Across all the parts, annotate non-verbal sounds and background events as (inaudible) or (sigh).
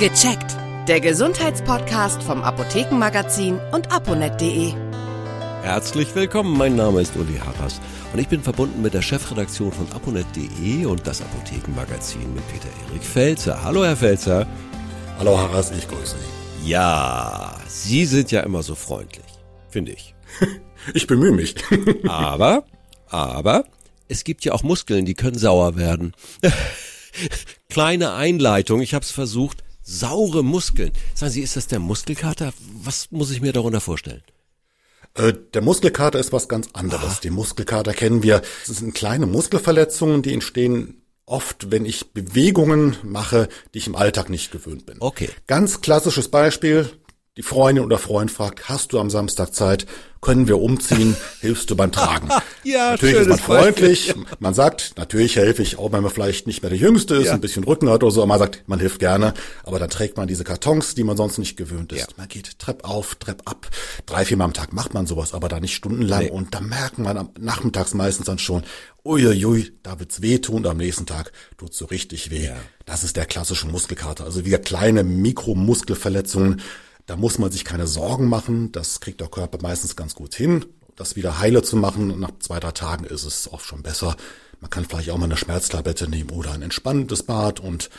Gecheckt. Der Gesundheitspodcast vom Apothekenmagazin und aponet.de. Herzlich willkommen, mein Name ist Uli Harras und ich bin verbunden mit der Chefredaktion von aponet.de und das Apothekenmagazin mit Peter Erik Felzer. Hallo Herr Felzer. Hallo Harras, ich grüße Sie. Ja, Sie sind ja immer so freundlich, finde ich. (laughs) ich bemühe mich. (laughs) aber, aber, es gibt ja auch Muskeln, die können sauer werden. (laughs) Kleine Einleitung, ich habe es versucht. Saure Muskeln. Sagen Sie, ist das der Muskelkater? Was muss ich mir darunter vorstellen? Äh, der Muskelkater ist was ganz anderes. Ah. Den Muskelkater kennen wir. Das sind kleine Muskelverletzungen, die entstehen oft, wenn ich Bewegungen mache, die ich im Alltag nicht gewöhnt bin. Okay. Ganz klassisches Beispiel. Die Freundin oder Freund fragt, hast du am Samstag Zeit? können wir umziehen, hilfst du beim Tragen. (laughs) ja, natürlich ist man freundlich, Beispiel. man sagt, natürlich helfe ich, auch wenn man vielleicht nicht mehr der Jüngste ist, ja. ein bisschen Rücken hat oder so, aber man sagt, man hilft gerne, aber dann trägt man diese Kartons, die man sonst nicht gewöhnt ist. Ja. Man geht Trepp auf, Trepp ab, drei, viermal am Tag macht man sowas, aber da nicht stundenlang nee. und da merkt man am nachmittags meistens dann schon, uiuiui, da wird's wehtun und am nächsten Tag tut's so richtig weh. Ja. Das ist der klassische Muskelkater, also wieder kleine Mikromuskelverletzungen, da muss man sich keine Sorgen machen. Das kriegt der Körper meistens ganz gut hin. Das wieder heile zu machen, nach zwei, drei Tagen ist es oft schon besser. Man kann vielleicht auch mal eine Schmerztablette nehmen oder ein entspannendes Bad und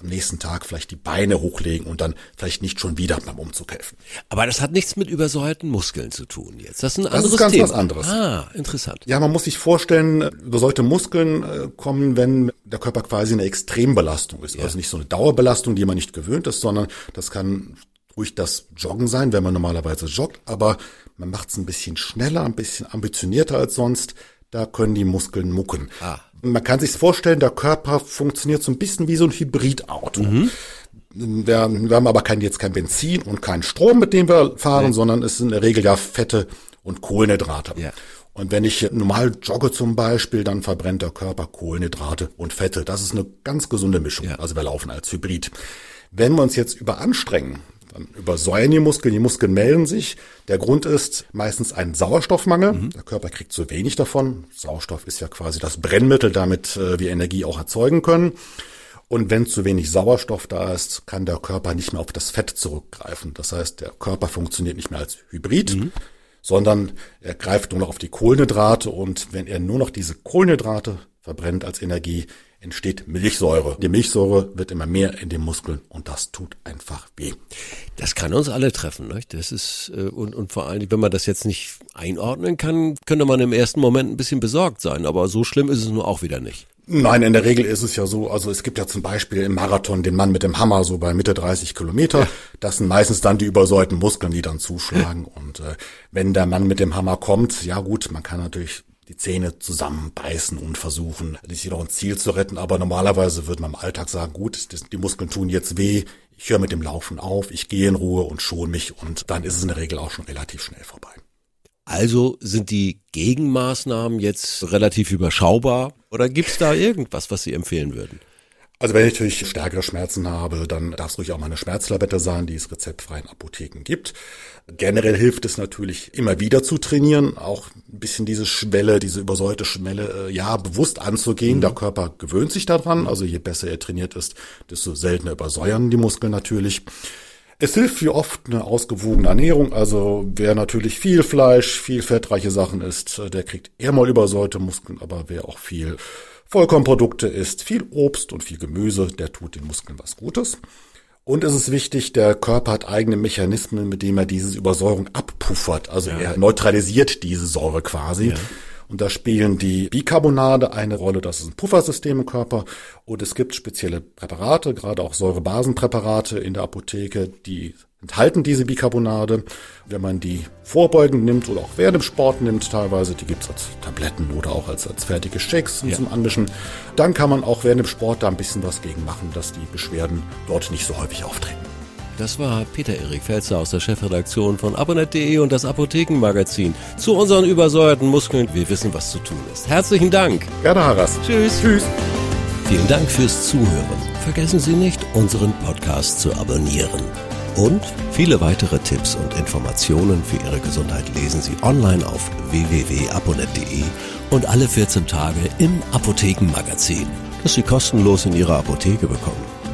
am nächsten Tag vielleicht die Beine hochlegen und dann vielleicht nicht schon wieder beim Umzug helfen. Aber das hat nichts mit übersäuerten Muskeln zu tun jetzt. Das ist ein das anderes ist ganz Thema. was anderes. Ah, interessant. Ja, man muss sich vorstellen, übersäuerte Muskeln äh, kommen, wenn der Körper quasi eine Extrembelastung ist. Ja. Also nicht so eine Dauerbelastung, die man nicht gewöhnt ist, sondern das kann ruhig das Joggen sein, wenn man normalerweise joggt, aber man macht es ein bisschen schneller, ein bisschen ambitionierter als sonst. Da können die Muskeln mucken. Ah. Man kann sich vorstellen, der Körper funktioniert so ein bisschen wie so ein Hybridauto. Mhm. Wir, wir, haben aber kein, jetzt kein Benzin und kein Strom, mit dem wir fahren, nee. sondern es sind in der Regel ja Fette und Kohlenhydrate. Ja. Und wenn ich normal jogge zum Beispiel, dann verbrennt der Körper Kohlenhydrate und Fette. Das ist eine ganz gesunde Mischung. Ja. Also wir laufen als Hybrid. Wenn wir uns jetzt überanstrengen, dann übersäuern die Muskeln, die Muskeln melden sich. Der Grund ist meistens ein Sauerstoffmangel. Mhm. Der Körper kriegt zu wenig davon. Sauerstoff ist ja quasi das Brennmittel, damit äh, wir Energie auch erzeugen können. Und wenn zu wenig Sauerstoff da ist, kann der Körper nicht mehr auf das Fett zurückgreifen. Das heißt, der Körper funktioniert nicht mehr als Hybrid, mhm. sondern er greift nur noch auf die Kohlenhydrate. Und wenn er nur noch diese Kohlenhydrate verbrennt als Energie, entsteht Milchsäure. Die Milchsäure wird immer mehr in den Muskeln und das tut einfach weh. Das kann uns alle treffen, ne? Das ist äh, und und vor allem, wenn man das jetzt nicht einordnen kann, könnte man im ersten Moment ein bisschen besorgt sein, aber so schlimm ist es nur auch wieder nicht. Nein, in der Regel ist es ja so, also es gibt ja zum Beispiel im Marathon den Mann mit dem Hammer so bei Mitte 30 Kilometer. Ja. Das sind meistens dann die übersäuerten Muskeln, die dann zuschlagen. Und äh, wenn der Mann mit dem Hammer kommt, ja gut, man kann natürlich die Zähne zusammenbeißen und versuchen, sich noch ein Ziel zu retten. Aber normalerweise würde man im Alltag sagen, gut, die Muskeln tun jetzt weh, ich höre mit dem Laufen auf, ich gehe in Ruhe und schon mich und dann ist es in der Regel auch schon relativ schnell vorbei. Also sind die Gegenmaßnahmen jetzt relativ überschaubar oder gibt es da irgendwas, was Sie empfehlen würden? Also wenn ich natürlich stärkere Schmerzen habe, dann darf es ruhig auch mal eine Schmerzlabette sein, die es rezeptfrei in Apotheken gibt. Generell hilft es natürlich immer wieder zu trainieren, auch ein bisschen diese Schwelle, diese übersäute Schwelle, äh, ja, bewusst anzugehen. Mhm. Der Körper gewöhnt sich daran. Also je besser er trainiert ist, desto seltener übersäuern die Muskeln natürlich. Es hilft wie oft eine ausgewogene Ernährung. Also wer natürlich viel Fleisch, viel fettreiche Sachen isst, äh, der kriegt eher mal übersäute Muskeln, aber wer auch viel Vollkornprodukte isst, viel Obst und viel Gemüse, der tut den Muskeln was Gutes. Und es ist wichtig, der Körper hat eigene Mechanismen, mit denen er diese Übersäuerung abpuffert. Also ja. er neutralisiert diese Säure quasi. Ja. Und da spielen die Bicarbonate eine Rolle. Das ist ein Puffersystem im Körper. Und es gibt spezielle Präparate, gerade auch Säurebasenpräparate in der Apotheke, die enthalten diese Bicarbonate. Wenn man die vorbeugend nimmt oder auch während dem Sport nimmt, teilweise, die gibt's als Tabletten oder auch als, als fertige Shakes ja. zum Anmischen, dann kann man auch während dem Sport da ein bisschen was gegen machen, dass die Beschwerden dort nicht so häufig auftreten. Das war Peter-Erik Felzer aus der Chefredaktion von abonnet.de und das Apothekenmagazin zu unseren übersäuerten Muskeln. Wir wissen, was zu tun ist. Herzlichen Dank. Gerne, Harras. Tschüss. Tschüss. Vielen Dank fürs Zuhören. Vergessen Sie nicht, unseren Podcast zu abonnieren. Und viele weitere Tipps und Informationen für Ihre Gesundheit lesen Sie online auf www.aponet.de und alle 14 Tage im Apothekenmagazin, das Sie kostenlos in Ihrer Apotheke bekommen.